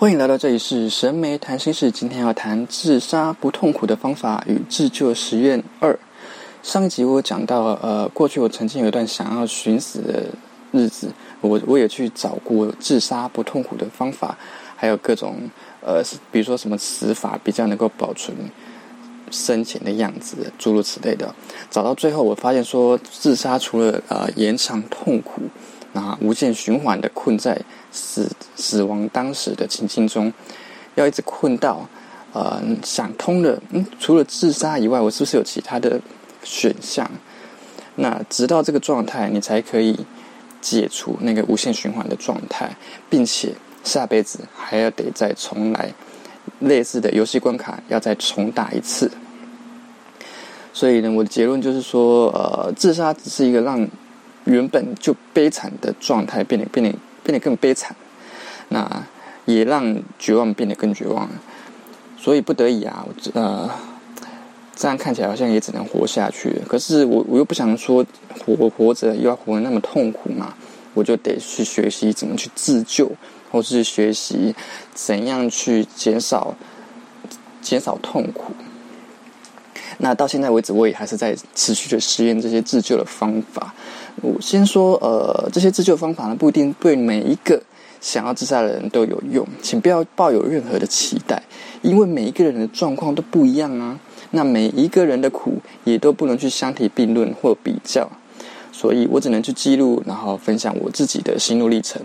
欢迎来到这里是神媒谈心事。今天要谈自杀不痛苦的方法与自救实验二。上一集我讲到，呃，过去我曾经有一段想要寻死的日子，我我也去找过自杀不痛苦的方法，还有各种呃，比如说什么死法比较能够保存生前的样子，诸如此类的。找到最后，我发现说，自杀除了呃延长痛苦。啊无限循环的困在死死亡当时的情境中，要一直困到呃想通了，嗯，除了自杀以外，我是不是有其他的选项？那直到这个状态，你才可以解除那个无限循环的状态，并且下辈子还要得再重来类似的游戏关卡，要再重打一次。所以呢，我的结论就是说，呃，自杀只是一个让。原本就悲惨的状态变得变得变得更悲惨，那也让绝望变得更绝望。所以不得已啊，我呃，这样看起来好像也只能活下去。可是我我又不想说活活着又要活得那么痛苦嘛，我就得去学习怎么去自救，或是学习怎样去减少减少痛苦。那到现在为止，我也还是在持续的实验这些自救的方法。我先说，呃，这些自救方法呢，不一定对每一个想要自杀的人都有用，请不要抱有任何的期待，因为每一个人的状况都不一样啊。那每一个人的苦也都不能去相提并论或比较，所以我只能去记录，然后分享我自己的心路历程。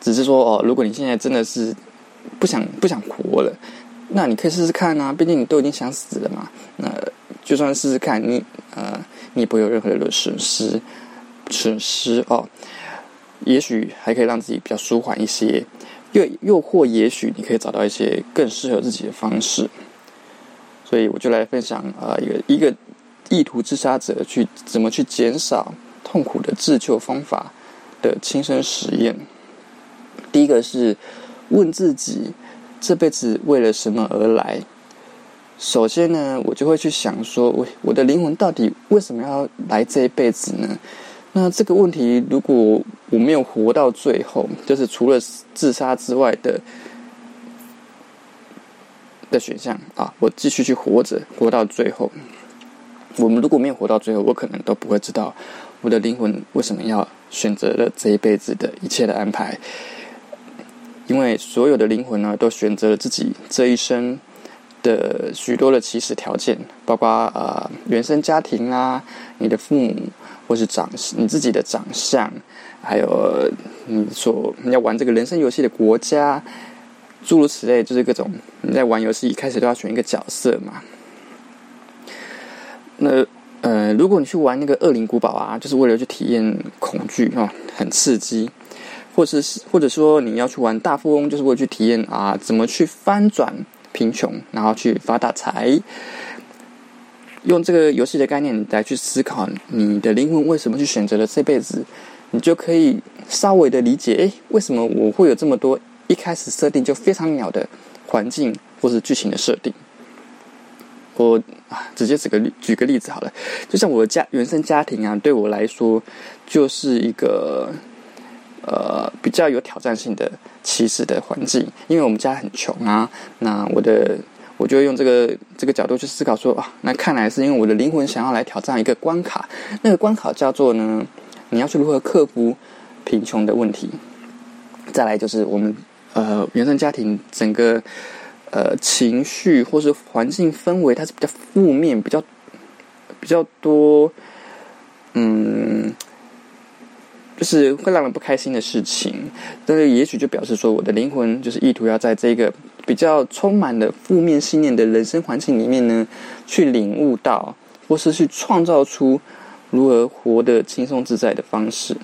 只是说，哦，如果你现在真的是不想不想活了。那你可以试试看啊，毕竟你都已经想死了嘛。那就算试试看，你呃，你也不会有任何的损失，损失哦。也许还可以让自己比较舒缓一些，又又或也许你可以找到一些更适合自己的方式。所以我就来分享啊，一个一个意图自杀者去怎么去减少痛苦的自救方法的亲身实验。第一个是问自己。这辈子为了什么而来？首先呢，我就会去想说，我我的灵魂到底为什么要来这一辈子呢？那这个问题，如果我没有活到最后，就是除了自杀之外的的选项啊，我继续去活着，活到最后。我们如果没有活到最后，我可能都不会知道我的灵魂为什么要选择了这一辈子的一切的安排。因为所有的灵魂呢，都选择了自己这一生的许多的起始条件，包括呃原生家庭啦，你的父母，或是长你自己的长相，还有你所你要玩这个人生游戏的国家，诸如此类，就是各种你在玩游戏一开始都要选一个角色嘛。那呃，如果你去玩那个恶灵古堡啊，就是为了去体验恐惧啊，很刺激。或者是，或者说你要去玩大富翁，就是为了去体验啊，怎么去翻转贫穷，然后去发大财。用这个游戏的概念来去思考，你的灵魂为什么去选择了这辈子，你就可以稍微的理解，哎，为什么我会有这么多一开始设定就非常鸟的环境或是剧情的设定。我啊，直接举个举个例子好了，就像我的家原生家庭啊，对我来说就是一个。呃，比较有挑战性的歧视的环境，因为我们家很穷啊。那我的，我就用这个这个角度去思考说啊，那看来是因为我的灵魂想要来挑战一个关卡，那个关卡叫做呢，你要去如何克服贫穷的问题。再来就是我们呃原生家庭整个呃情绪或是环境氛围，它是比较负面，比较比较多，嗯。就是会让人不开心的事情，但是也许就表示说，我的灵魂就是意图要在这个比较充满了负面信念的人生环境里面呢，去领悟到，或是去创造出如何活得轻松自在的方式。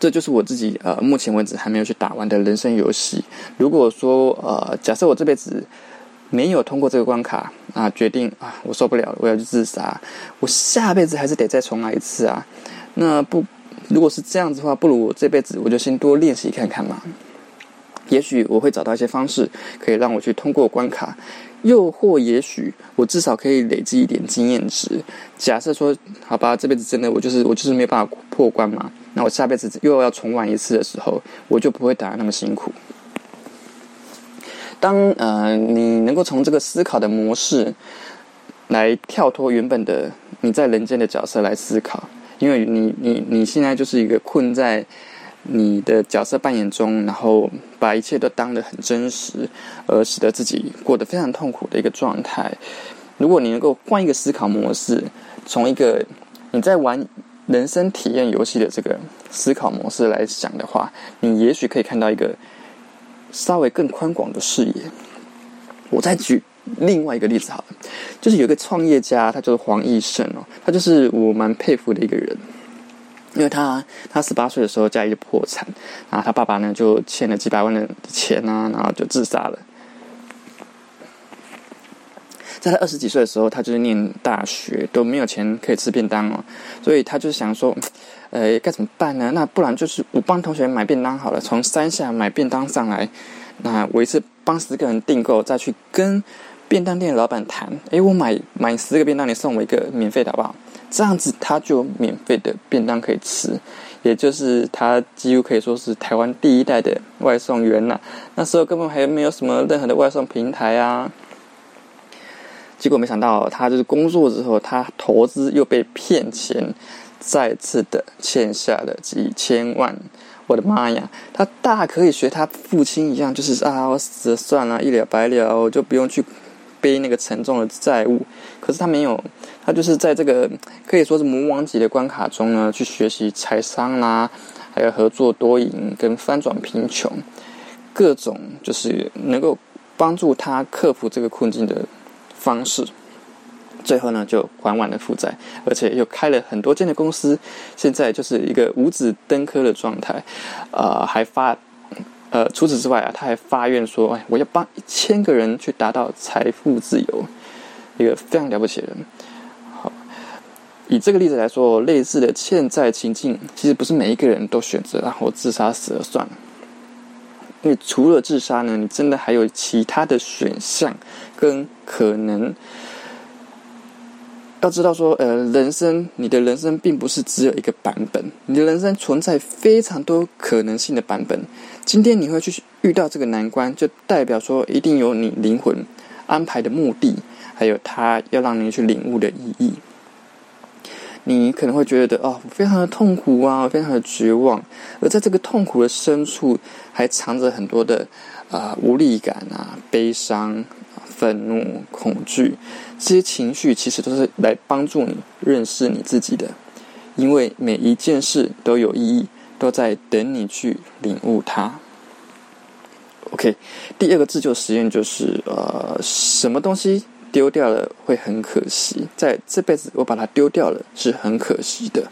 这就是我自己呃，目前为止还没有去打完的人生游戏。如果说呃，假设我这辈子没有通过这个关卡啊，决定啊，我受不了了，我要去自杀，我下辈子还是得再重来一次啊。那不，如果是这样子的话，不如我这辈子我就先多练习看看嘛。也许我会找到一些方式，可以让我去通过关卡，又或也许我至少可以累积一点经验值。假设说，好吧，这辈子真的我就是我就是没有办法破关嘛，那我下辈子又要重玩一次的时候，我就不会打的那么辛苦。当呃你能够从这个思考的模式来跳脱原本的你在人间的角色来思考，因为你你你现在就是一个困在你的角色扮演中，然后把一切都当得很真实，而使得自己过得非常痛苦的一个状态。如果你能够换一个思考模式，从一个你在玩人生体验游戏的这个思考模式来想的话，你也许可以看到一个。稍微更宽广的视野。我再举另外一个例子好了，就是有一个创业家，他就是黄奕胜哦，他就是我蛮佩服的一个人，因为他他十八岁的时候家里就破产，然后他爸爸呢就欠了几百万的钱啊，然后就自杀了。在他二十几岁的时候，他就是念大学都没有钱可以吃便当哦，所以他就想说。呃，该怎么办呢？那不然就是我帮同学买便当好了，从山下买便当上来。那我一次帮十个人订购，再去跟便当店的老板谈。诶，我买买十个便当，你送我一个免费的好不好？这样子他就免费的便当可以吃，也就是他几乎可以说是台湾第一代的外送员了。那时候根本还没有什么任何的外送平台啊。结果没想到，他就是工作之后，他投资又被骗钱。再次的欠下了几千万，我的妈呀！他大可以学他父亲一样，就是啊，我死了算了，一了百了，我就不用去背那个沉重的债务。可是他没有，他就是在这个可以说是魔王级的关卡中呢，去学习财商啦，还有合作多赢跟翻转贫穷，各种就是能够帮助他克服这个困境的方式。最后呢，就还完了负债，而且又开了很多间的公司，现在就是一个五子登科的状态，呃，还发，呃，除此之外啊，他还发愿说，哎，我要帮一千个人去达到财富自由，一个非常了不起的人。好，以这个例子来说，类似的欠债情境，其实不是每一个人都选择然后自杀死了算了，因为除了自杀呢，你真的还有其他的选项跟可能。要知道说，呃，人生，你的人生并不是只有一个版本，你的人生存在非常多可能性的版本。今天你会去遇到这个难关，就代表说一定有你灵魂安排的目的，还有他要让你去领悟的意义。你可能会觉得，哦，非常的痛苦啊，非常的绝望，而在这个痛苦的深处，还藏着很多的啊无力感啊，悲伤。愤怒、恐惧，这些情绪其实都是来帮助你认识你自己的，因为每一件事都有意义，都在等你去领悟它。OK，第二个自救实验就是，呃，什么东西丢掉了会很可惜，在这辈子我把它丢掉了是很可惜的。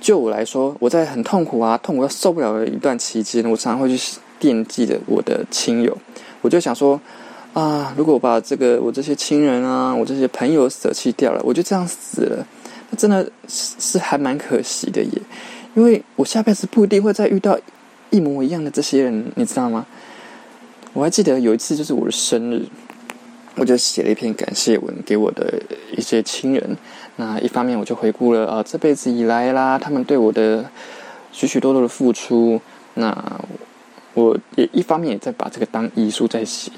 就我来说，我在很痛苦啊、痛苦到受不了的一段期间，我常常会去惦记着我的亲友，我就想说。啊！如果我把这个我这些亲人啊，我这些朋友舍弃掉了，我就这样死了，那真的是是还蛮可惜的耶。因为我下辈子不一定会再遇到一模一样的这些人，你知道吗？我还记得有一次就是我的生日，我就写了一篇感谢文给我的一些亲人。那一方面我就回顾了啊这辈子以来啦，他们对我的许许多多的付出。那我也一方面也在把这个当遗书在写。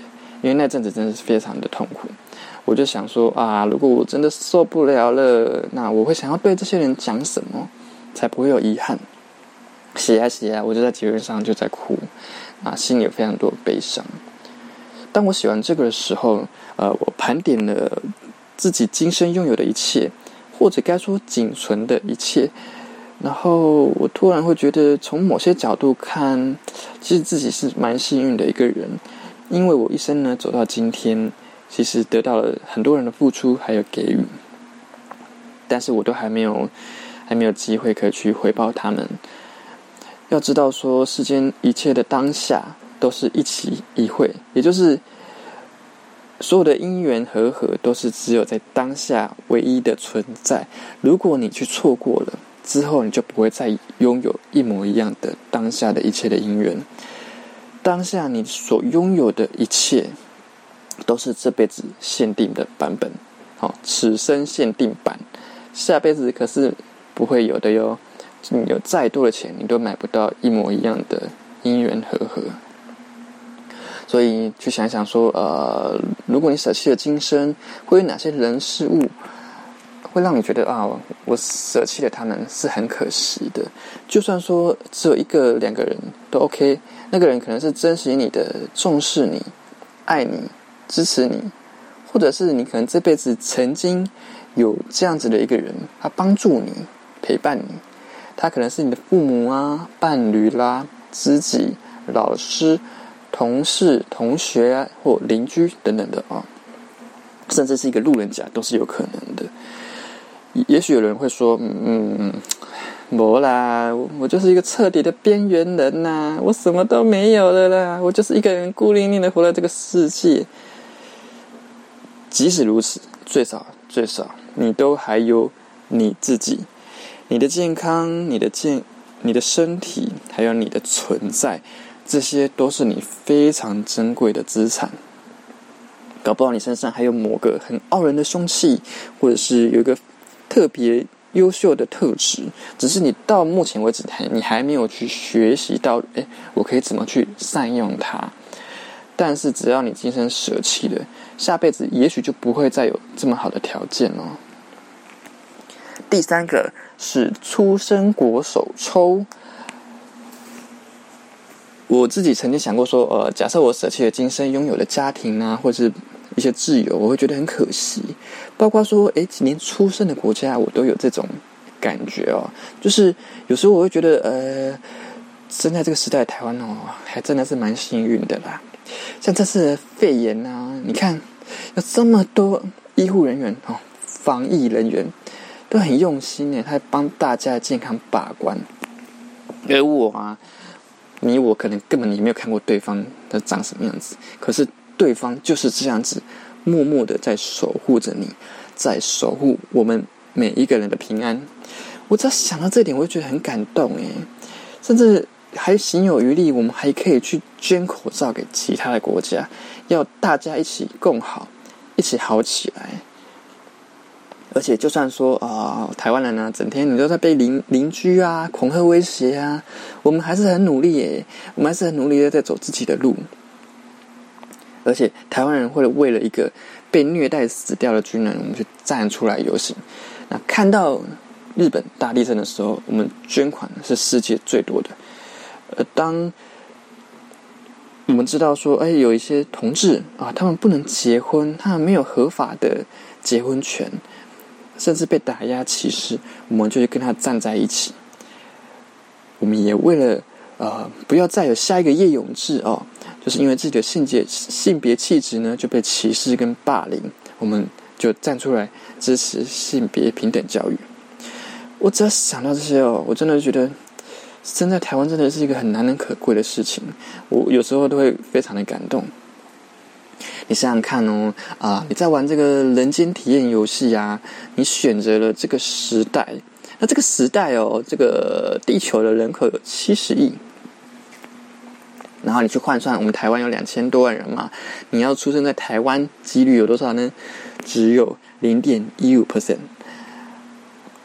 因为那阵子真的是非常的痛苦，我就想说啊，如果我真的受不了了，那我会想要对这些人讲什么，才不会有遗憾？写啊写啊，我就在节日上就在哭，啊，心里有非常多悲伤。当我写完这个的时候，呃，我盘点了自己今生拥有的一切，或者该说仅存的一切，然后我突然会觉得，从某些角度看，其实自己是蛮幸运的一个人。因为我一生呢走到今天，其实得到了很多人的付出还有给予，但是我都还没有还没有机会可以去回报他们。要知道说世间一切的当下都是一期一会，也就是所有的因缘和合都是只有在当下唯一的存在。如果你去错过了之后，你就不会再拥有一模一样的当下的一切的因缘。当下你所拥有的一切，都是这辈子限定的版本，好，此生限定版，下辈子可是不会有的哟。你有再多的钱，你都买不到一模一样的姻缘和合。所以去想想说，呃，如果你舍弃了今生，会有哪些人事物会让你觉得啊，我舍弃了他们是很可惜的。就算说只有一个、两个人都 OK，那个人可能是珍惜你的、重视你、爱你、支持你，或者是你可能这辈子曾经有这样子的一个人，他帮助你、陪伴你，他可能是你的父母啊、伴侣啦、知己、老师。同事、同学啊或邻居等等的啊，甚至是一个路人甲都是有可能的。也许有人会说：“嗯嗯嗯，没啦，我就是一个彻底的边缘人呐，我什么都没有了啦，我就是一个人孤零零的活在这个世界。”即使如此，最少最少，你都还有你自己，你的健康、你的健、你的身体，还有你的存在。这些都是你非常珍贵的资产，搞不好你身上还有某个很傲人的凶器，或者是有一个特别优秀的特质，只是你到目前为止还你还没有去学习到，哎，我可以怎么去善用它？但是只要你今生舍弃了，下辈子也许就不会再有这么好的条件哦。第三个是出生国手抽。我自己曾经想过说，呃，假设我舍弃了今生拥有的家庭啊，或是一些自由，我会觉得很可惜。包括说，哎，连出生的国家我都有这种感觉哦。就是有时候我会觉得，呃，生在这个时代，台湾哦，还真的是蛮幸运的啦。像这次肺炎啊，你看有这么多医护人员哦，防疫人员都很用心呢，他帮大家健康把关。而我啊。你我可能根本也没有看过对方的长什么样子，可是对方就是这样子，默默的在守护着你，在守护我们每一个人的平安。我只要想到这点，我就觉得很感动诶，甚至还行有余力，我们还可以去捐口罩给其他的国家，要大家一起共好，一起好起来。而且，就算说啊，台湾人呢，整天你都在被邻邻居啊恐吓威胁啊，我们还是很努力耶，我们还是很努力的在走自己的路。而且，台湾人会为了一个被虐待死掉的军人，我们去站出来游行。那看到日本大地震的时候，我们捐款是世界最多的。呃，当我们知道说，哎，有一些同志啊，他们不能结婚，他们没有合法的结婚权。甚至被打压歧视，我们就去跟他站在一起。我们也为了呃，不要再有下一个叶永志哦，就是因为自己的性别性别气质呢就被歧视跟霸凌，我们就站出来支持性别平等教育。我只要想到这些哦，我真的觉得生在台湾真的是一个很难能可贵的事情。我有时候都会非常的感动。你想想看哦，啊，你在玩这个人间体验游戏啊，你选择了这个时代，那这个时代哦，这个地球的人口有七十亿，然后你去换算，我们台湾有两千多万人嘛，你要出生在台湾，几率有多少呢？只有零点一五 percent。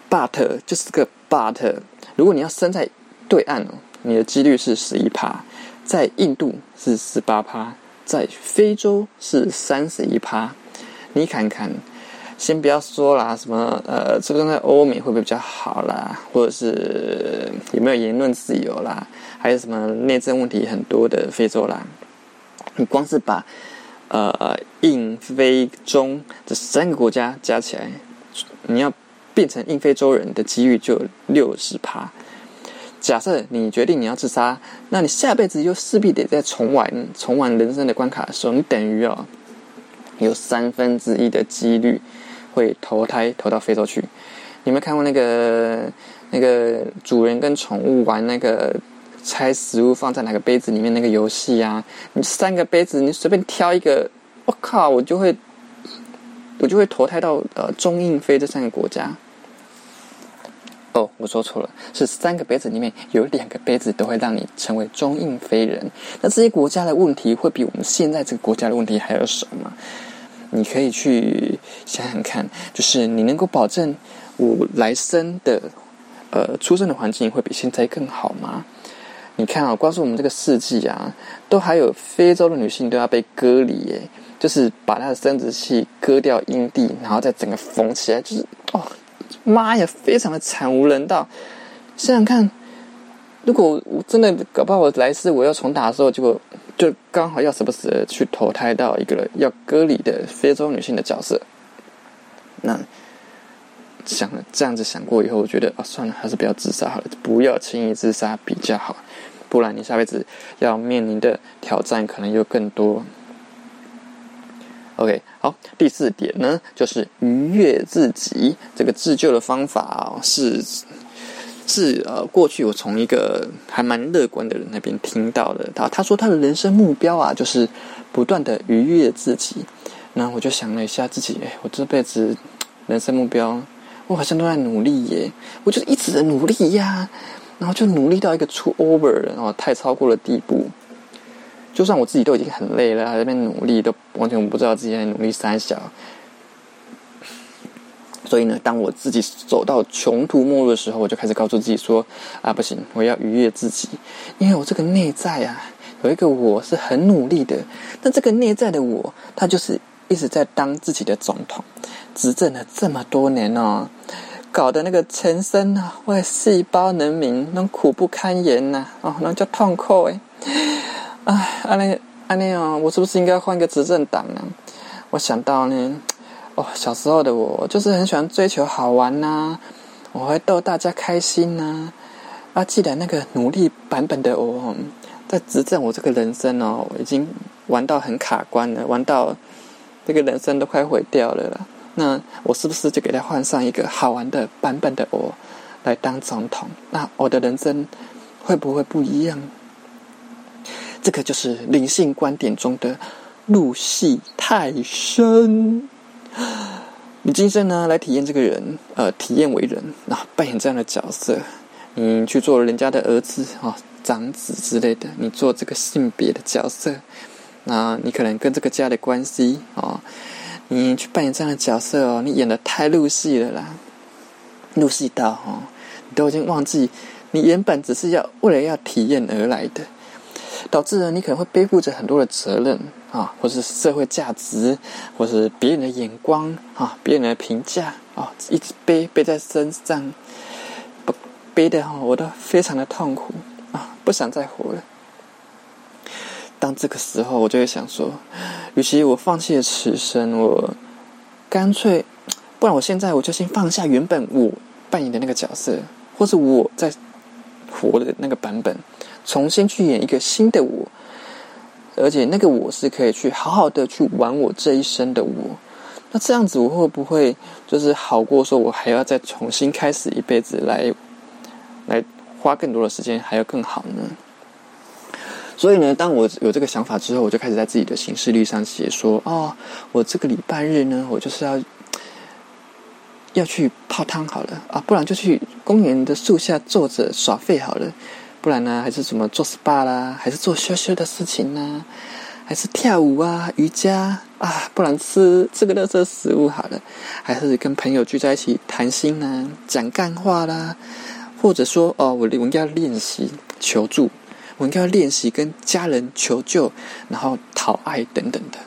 But 就是个 But，如果你要生在对岸哦，你的几率是十一趴，在印度是十八趴。在非洲是三十一趴，你看看，先不要说啦，什么呃，这个在欧美会不会比较好啦？或者是有没有言论自由啦？还有什么内政问题很多的非洲啦？你光是把呃印非中这三个国家加起来，你要变成印非洲人的几率就六十趴。假设你决定你要自杀，那你下辈子又势必得再重玩重玩人生的关卡的时候，你等于哦有三分之一的几率会投胎投到非洲去。有没有看过那个那个主人跟宠物玩那个猜食物放在哪个杯子里面那个游戏啊？你三个杯子，你随便挑一个，我靠，我就会我就会投胎到呃中印非这三个国家。哦，我说错了，是三个杯子里面有两个杯子都会让你成为中印非人。那这些国家的问题会比我们现在这个国家的问题还要少吗？你可以去想想看，就是你能够保证我来生的呃出生的环境会比现在更好吗？你看啊，光是我们这个世纪啊，都还有非洲的女性都要被割离耶，就是把她的生殖器割掉阴蒂，然后再整个缝起来，就是哦，妈呀，非常的惨无人道。想想看，如果我真的搞不好我来世我要重打的时候，结果就刚好要时不时的去投胎到一个要割礼的非洲女性的角色，那想了这样子想过以后，我觉得啊，算了，还是不要自杀好了，不要轻易自杀比较好。不然，你下辈子要面临的挑战可能又更多。OK，好，第四点呢，就是愉悦自己。这个自救的方法哦，是是呃，过去我从一个还蛮乐观的人那边听到的。他他说他的人生目标啊，就是不断的愉悦自己。那我就想了一下自己，哎，我这辈子人生目标，我好像都在努力耶，我就是一直在努力呀。然后就努力到一个出 over，然后太超过了地步。就算我自己都已经很累了，还在那边努力，都完全不知道自己在努力三小。所以呢，当我自己走到穷途末路的时候，我就开始告诉自己说：“啊，不行，我要愉悦自己，因为我这个内在啊，有一个我是很努力的。但这个内在的我，他就是一直在当自己的总统，执政了这么多年哦。”搞得那个全身啊，为细胞人民，那苦不堪言呐！哦，那叫痛苦哎！哎，阿尼阿尼哦，我是不是应该换个执政党呢？我想到呢，哦，小时候的我就是很喜欢追求好玩呐，我会逗大家开心呐。啊，既然那个努力版本的我在执政，我这个人生哦，已经玩到很卡关了，玩到这个人生都快毁掉了啦。那我是不是就给他换上一个好玩的版本的我来当总统？那我的人生会不会不一样？这个就是灵性观点中的入戏太深。你今生呢来体验这个人，呃，体验为人，啊，扮演这样的角色，你去做人家的儿子啊、长子之类的，你做这个性别的角色，那你可能跟这个家的关系哦。你去扮演这样的角色哦，你演的太入戏了啦，入戏到哦，你都已经忘记你原本只是要为了要体验而来的，导致呢你可能会背负着很多的责任啊，或是社会价值，或是别人的眼光啊，别人的评价啊，一直背背在身上，不背的哈，我都非常的痛苦啊，不想再活了。当这个时候，我就会想说，与其我放弃了此生，我干脆，不然我现在我就先放下原本我扮演的那个角色，或是我在活的那个版本，重新去演一个新的我，而且那个我是可以去好好的去玩我这一生的我。那这样子我会不会就是好过说我还要再重新开始一辈子来来花更多的时间，还要更好呢？所以呢，当我有这个想法之后，我就开始在自己的行事历上写说：哦，我这个礼拜日呢，我就是要要去泡汤好了啊，不然就去公园的树下坐着耍废好了，不然呢，还是什么做 SPA 啦，还是做羞羞的事情呢，还是跳舞啊、瑜伽啊，不然吃吃个乐色食物好了，还是跟朋友聚在一起谈心呢，讲干话啦，或者说哦，我我应该要练习求助。我应该要练习跟家人求救，然后讨爱等等的。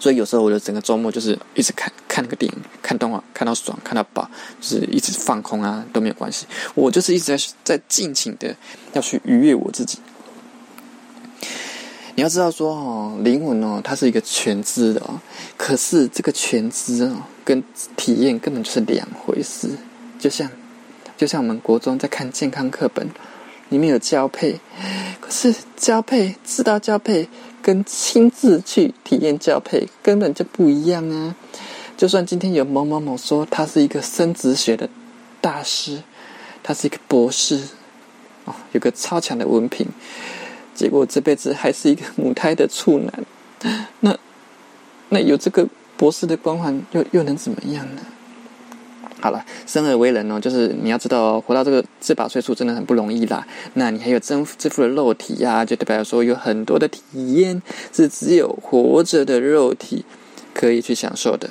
所以有时候我的整个周末就是一直看看那个电影、看动画，看到爽、看到饱，就是一直放空啊都没有关系。我就是一直在在尽情的要去愉悦我自己。你要知道说哦，灵魂哦，它是一个全知的哦，可是这个全知哦跟体验根本就是两回事。就像就像我们国中在看健康课本。里面有交配，可是交配知道交配跟亲自去体验交配根本就不一样啊！就算今天有某某某说他是一个生殖学的大师，他是一个博士，哦，有个超强的文凭，结果这辈子还是一个母胎的处男，那那有这个博士的光环，又又能怎么样呢？好了，生而为人哦，就是你要知道，哦活到这个这把岁数真的很不容易啦。那你还有这这副的肉体呀，就代表说有很多的体验是只有活着的肉体可以去享受的。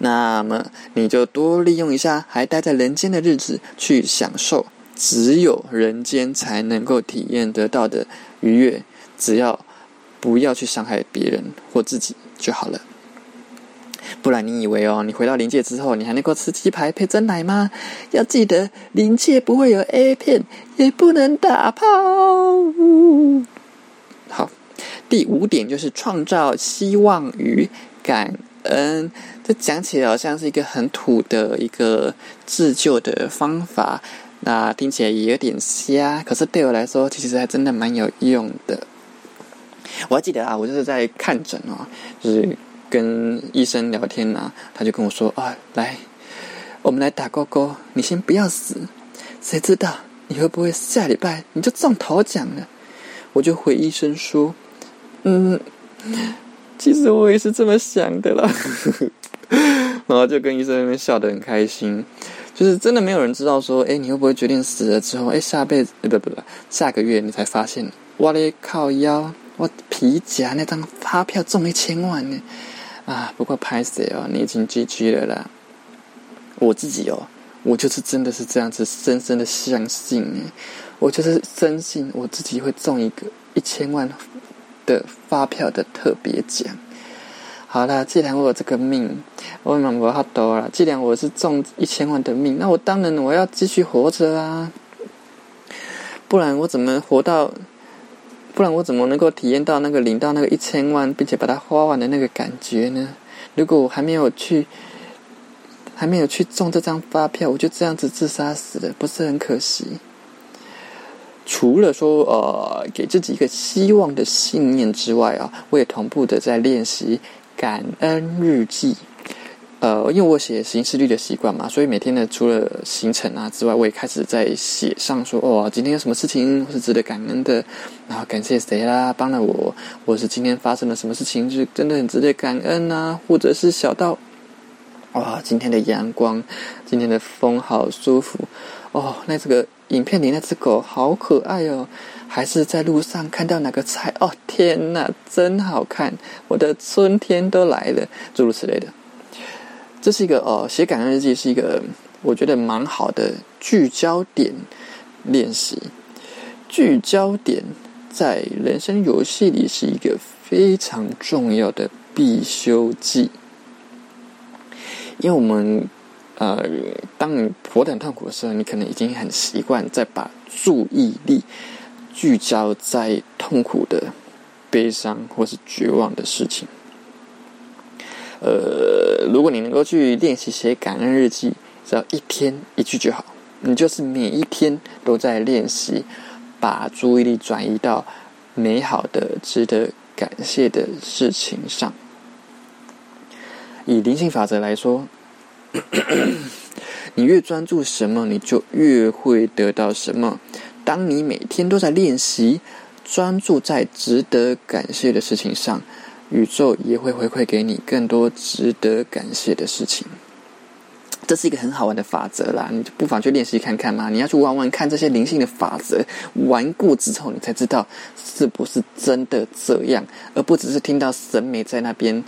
那么你就多利用一下还待在人间的日子，去享受只有人间才能够体验得到的愉悦。只要不要去伤害别人或自己就好了。不然你以为哦，你回到临界之后，你还能够吃鸡排配真奶吗？要记得，临界不会有 A 片，也不能打炮。好，第五点就是创造希望与感恩。这讲起来好像是一个很土的一个自救的方法，那听起来也有点瞎。可是对我来说，其实还真的蛮有用的。我还记得啊，我就是在看诊哦，就是。跟医生聊天呐，他就跟我说：“啊，来，我们来打勾勾，你先不要死，谁知道你会不会下礼拜你就中头奖了？”我就回医生说：“嗯，其实我也是这么想的啦。”然后就跟医生那边笑得很开心，就是真的没有人知道说：“哎，你会不会决定死了之后，哎，下辈子不不不，下个月你才发现，我嘞靠腰，我皮夹那张发票中一千万呢？”啊，不过拍谁哦，你已经 GG 了啦。我自己哦，我就是真的是这样子深深的相信哎，我就是深信我自己会中一个一千万的发票的特别奖。好啦，既然我有这个命，我蛮不怕多了。既然我是中一千万的命，那我当然我要继续活着啊，不然我怎么活到？不然我怎么能够体验到那个领到那个一千万，并且把它花完的那个感觉呢？如果我还没有去，还没有去中这张发票，我就这样子自杀死了，不是很可惜？除了说呃给自己一个希望的信念之外啊，我也同步的在练习感恩日记。呃，因为我写行事历的习惯嘛，所以每天呢，除了行程啊之外，我也开始在写上说，哦，今天有什么事情是值得感恩的，然后感谢谁啦，帮了我，或是今天发生了什么事情是真的很值得感恩啊，或者是小到，哇，今天的阳光，今天的风好舒服，哦，那这个影片里那只狗好可爱哦，还是在路上看到哪个菜，哦，天哪，真好看，我的春天都来了，诸如此类的。这是一个呃，写感恩日记是一个我觉得蛮好的聚焦点练习。聚焦点在人生游戏里是一个非常重要的必修技，因为我们呃，当你活得很痛苦的时候，你可能已经很习惯在把注意力聚焦在痛苦的、悲伤或是绝望的事情。呃，如果你能够去练习写感恩日记，只要一天一句就好。你就是每一天都在练习，把注意力转移到美好的、值得感谢的事情上。以灵性法则来说，你越专注什么，你就越会得到什么。当你每天都在练习专注在值得感谢的事情上。宇宙也会回馈给你更多值得感谢的事情，这是一个很好玩的法则啦，你就不妨去练习看看嘛。你要去玩玩看这些灵性的法则，玩过之后你才知道是不是真的这样，而不只是听到神美在那边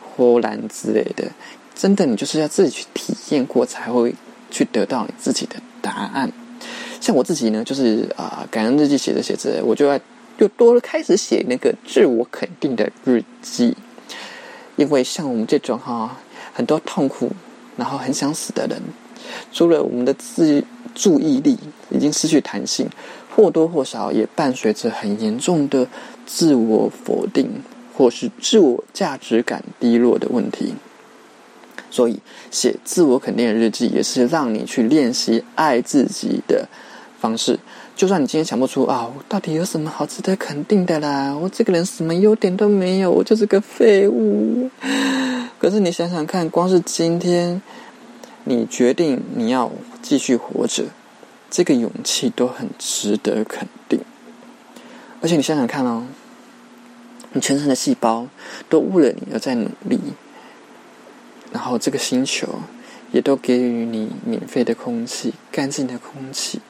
呼然之类的。真的，你就是要自己去体验过，才会去得到你自己的答案。像我自己呢，就是啊，感恩日记写着写着，我就要。就多了开始写那个自我肯定的日记，因为像我们这种哈，很多痛苦，然后很想死的人，除了我们的自注意力已经失去弹性，或多或少也伴随着很严重的自我否定或是自我价值感低落的问题。所以写自我肯定的日记，也是让你去练习爱自己的方式。就算你今天想不出啊，我到底有什么好值得肯定的啦？我这个人什么优点都没有，我就是个废物。可是你想想看，光是今天你决定你要继续活着，这个勇气都很值得肯定。而且你想想看哦，你全身的细胞都为了你而在努力，然后这个星球也都给予你免费的空气、干净的空气。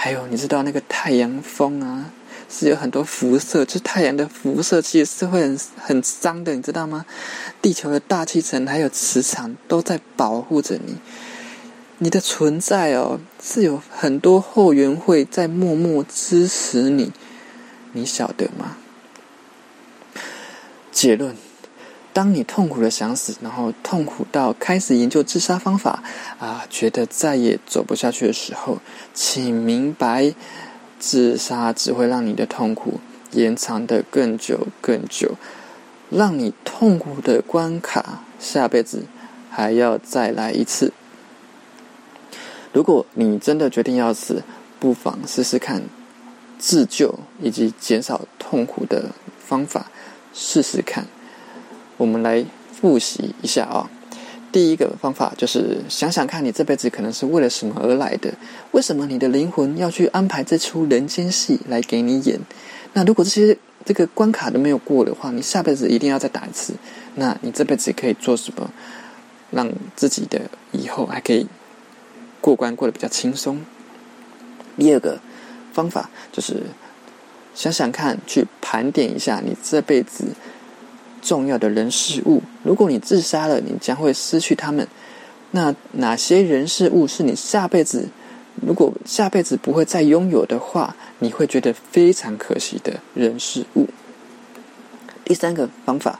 还有，你知道那个太阳风啊，是有很多辐射，就太阳的辐射其实是会很很脏的，你知道吗？地球的大气层还有磁场都在保护着你，你的存在哦，是有很多后援会在默默支持你，你晓得吗？结论。当你痛苦的想死，然后痛苦到开始研究自杀方法啊，觉得再也走不下去的时候，请明白，自杀只会让你的痛苦延长的更久更久，让你痛苦的关卡下辈子还要再来一次。如果你真的决定要死，不妨试试看自救以及减少痛苦的方法，试试看。我们来复习一下啊。第一个方法就是想想看你这辈子可能是为了什么而来的？为什么你的灵魂要去安排这出人间戏来给你演？那如果这些这个关卡都没有过的话，你下辈子一定要再打一次。那你这辈子可以做什么，让自己的以后还可以过关过得比较轻松？第二个方法就是想想看，去盘点一下你这辈子。重要的人事物，如果你自杀了，你将会失去他们。那哪些人事物是你下辈子如果下辈子不会再拥有的话，你会觉得非常可惜的人事物？第三个方法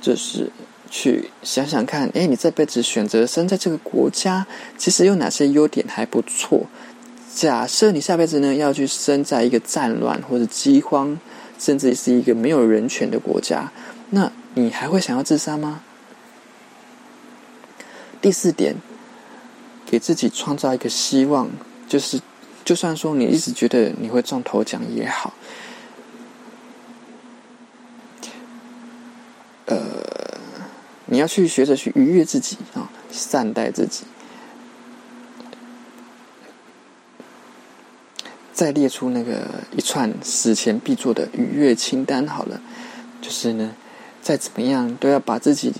就是去想想看，哎，你这辈子选择生在这个国家，其实有哪些优点还不错？假设你下辈子呢要去生在一个战乱或者饥荒，甚至是一个没有人权的国家。那你还会想要自杀吗？第四点，给自己创造一个希望，就是就算说你一直觉得你会中头奖也好，呃，你要去学着去愉悦自己啊，善待自己，再列出那个一串死前必做的愉悦清单。好了，就是呢。再怎么样，都要把自己，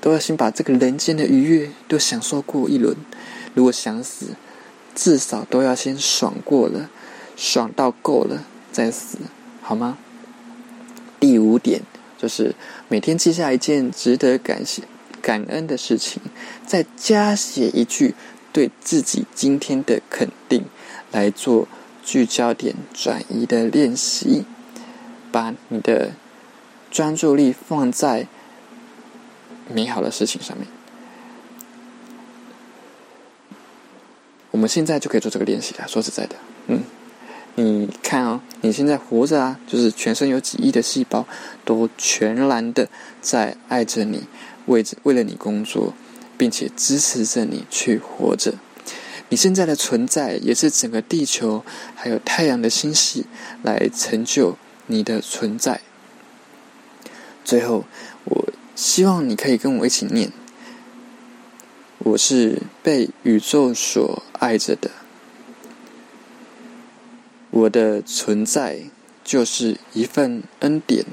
都要先把这个人间的愉悦都享受过一轮。如果想死，至少都要先爽过了，爽到够了再死，好吗？第五点就是每天记下一件值得感谢、感恩的事情，再加写一句对自己今天的肯定，来做聚焦点转移的练习，把你的。专注力放在美好的事情上面。我们现在就可以做这个练习了。说实在的，嗯，你看啊，你现在活着啊，就是全身有几亿的细胞都全然的在爱着你，为着为了你工作，并且支持着你去活着。你现在的存在也是整个地球还有太阳的星系来成就你的存在。最后，我希望你可以跟我一起念：“我是被宇宙所爱着的，我的存在就是一份恩典。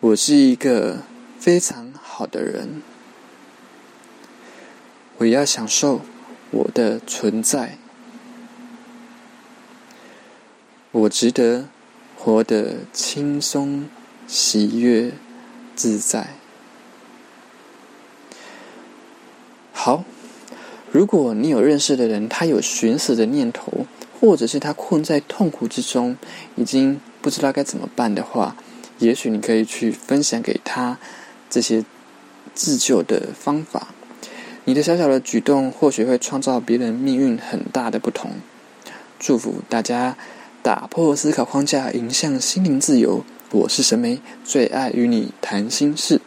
我是一个非常好的人，我要享受我的存在，我值得。”活得轻松、喜悦、自在。好，如果你有认识的人，他有寻死的念头，或者是他困在痛苦之中，已经不知道该怎么办的话，也许你可以去分享给他这些自救的方法。你的小小的举动，或许会创造别人命运很大的不同。祝福大家。打破思考框架，迎向心灵自由。我是神梅，最爱与你谈心事。